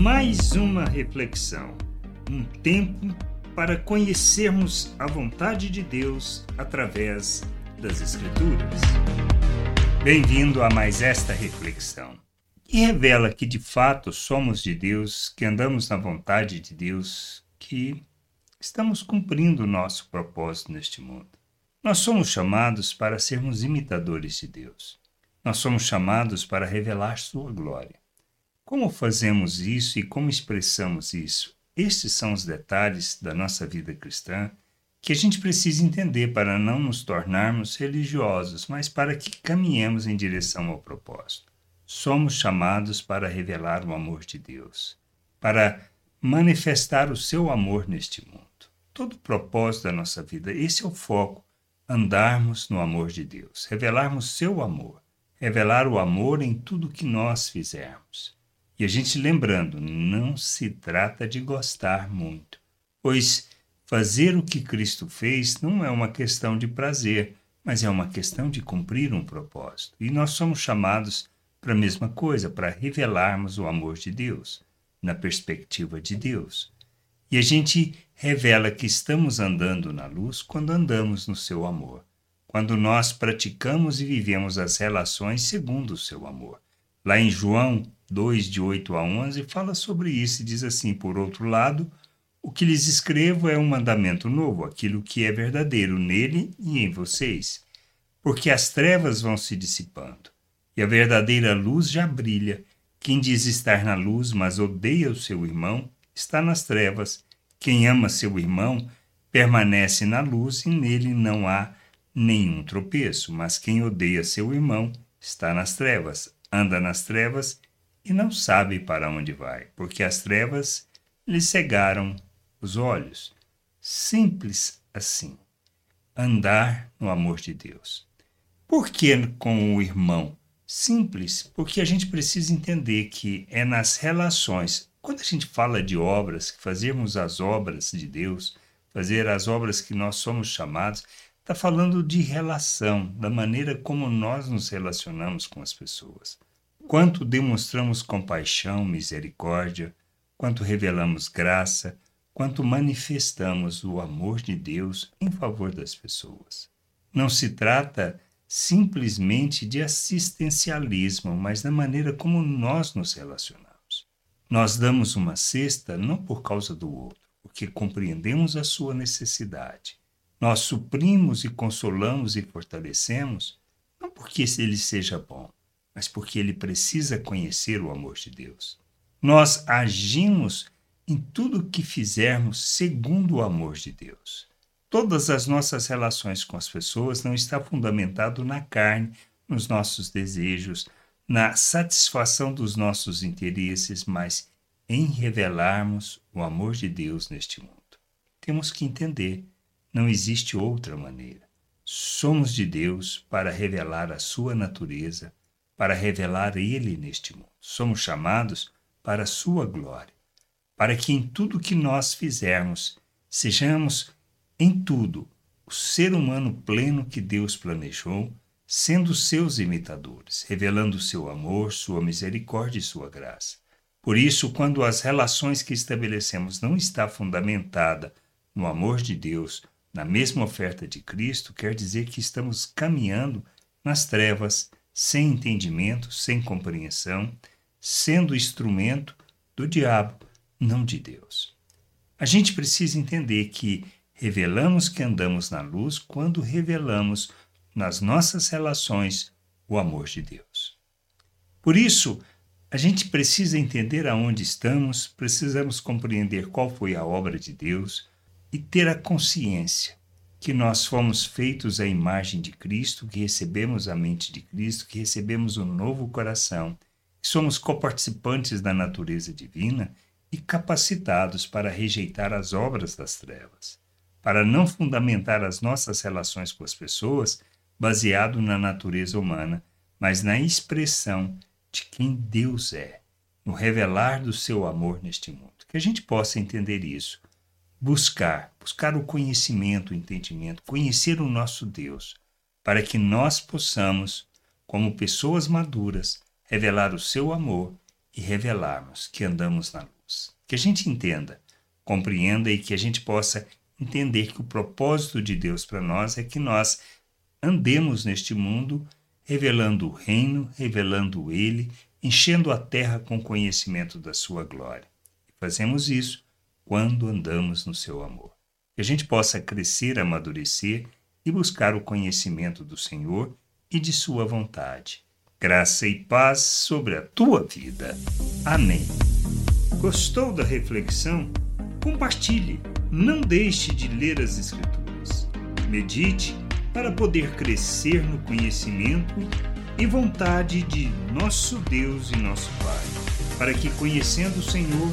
Mais uma reflexão, um tempo para conhecermos a vontade de Deus através das Escrituras. Bem-vindo a mais esta reflexão, que revela que de fato somos de Deus, que andamos na vontade de Deus, que estamos cumprindo o nosso propósito neste mundo. Nós somos chamados para sermos imitadores de Deus. Nós somos chamados para revelar Sua glória. Como fazemos isso e como expressamos isso? Estes são os detalhes da nossa vida cristã que a gente precisa entender para não nos tornarmos religiosos, mas para que caminhemos em direção ao propósito. Somos chamados para revelar o amor de Deus, para manifestar o seu amor neste mundo. Todo o propósito da nossa vida, esse é o foco, andarmos no amor de Deus, revelarmos seu amor, revelar o amor em tudo que nós fizermos. E a gente lembrando, não se trata de gostar muito, pois fazer o que Cristo fez não é uma questão de prazer, mas é uma questão de cumprir um propósito. E nós somos chamados para a mesma coisa, para revelarmos o amor de Deus, na perspectiva de Deus. E a gente revela que estamos andando na luz quando andamos no seu amor quando nós praticamos e vivemos as relações segundo o seu amor. Lá em João 2, de 8 a 11, fala sobre isso e diz assim: Por outro lado, o que lhes escrevo é um mandamento novo, aquilo que é verdadeiro nele e em vocês. Porque as trevas vão se dissipando, e a verdadeira luz já brilha. Quem diz estar na luz, mas odeia o seu irmão, está nas trevas. Quem ama seu irmão, permanece na luz e nele não há nenhum tropeço, mas quem odeia seu irmão está nas trevas, anda nas trevas e não sabe para onde vai, porque as trevas lhe cegaram os olhos. Simples assim. Andar no amor de Deus. Por que com o irmão? Simples, porque a gente precisa entender que é nas relações. Quando a gente fala de obras, que fazermos as obras de Deus, fazer as obras que nós somos chamados, Está falando de relação, da maneira como nós nos relacionamos com as pessoas. Quanto demonstramos compaixão, misericórdia, quanto revelamos graça, quanto manifestamos o amor de Deus em favor das pessoas. Não se trata simplesmente de assistencialismo, mas da maneira como nós nos relacionamos. Nós damos uma cesta não por causa do outro, porque compreendemos a sua necessidade nós suprimos e consolamos e fortalecemos, não porque ele seja bom, mas porque ele precisa conhecer o amor de Deus. Nós agimos em tudo o que fizermos segundo o amor de Deus. Todas as nossas relações com as pessoas não estão fundamentado na carne, nos nossos desejos, na satisfação dos nossos interesses, mas em revelarmos o amor de Deus neste mundo. Temos que entender não existe outra maneira. Somos de Deus para revelar a sua natureza, para revelar Ele neste mundo. Somos chamados para a sua glória, para que em tudo que nós fizermos, sejamos em tudo o ser humano pleno que Deus planejou, sendo seus imitadores, revelando seu amor, sua misericórdia e sua graça. Por isso, quando as relações que estabelecemos não está fundamentada no amor de Deus, na mesma oferta de Cristo, quer dizer que estamos caminhando nas trevas, sem entendimento, sem compreensão, sendo instrumento do diabo, não de Deus. A gente precisa entender que revelamos que andamos na luz quando revelamos nas nossas relações o amor de Deus. Por isso, a gente precisa entender aonde estamos, precisamos compreender qual foi a obra de Deus, e ter a consciência que nós fomos feitos à imagem de Cristo, que recebemos a mente de Cristo, que recebemos um novo coração, que somos coparticipantes da natureza divina e capacitados para rejeitar as obras das trevas, para não fundamentar as nossas relações com as pessoas baseado na natureza humana, mas na expressão de quem Deus é, no revelar do seu amor neste mundo. Que a gente possa entender isso buscar, buscar o conhecimento, o entendimento, conhecer o nosso Deus, para que nós possamos, como pessoas maduras, revelar o seu amor e revelarmos que andamos na luz. Que a gente entenda, compreenda e que a gente possa entender que o propósito de Deus para nós é que nós andemos neste mundo revelando o reino, revelando ele, enchendo a terra com conhecimento da sua glória. E fazemos isso quando andamos no seu amor. Que a gente possa crescer, amadurecer e buscar o conhecimento do Senhor e de sua vontade. Graça e paz sobre a tua vida. Amém. Gostou da reflexão? Compartilhe. Não deixe de ler as Escrituras. Medite para poder crescer no conhecimento e vontade de nosso Deus e nosso Pai, para que, conhecendo o Senhor,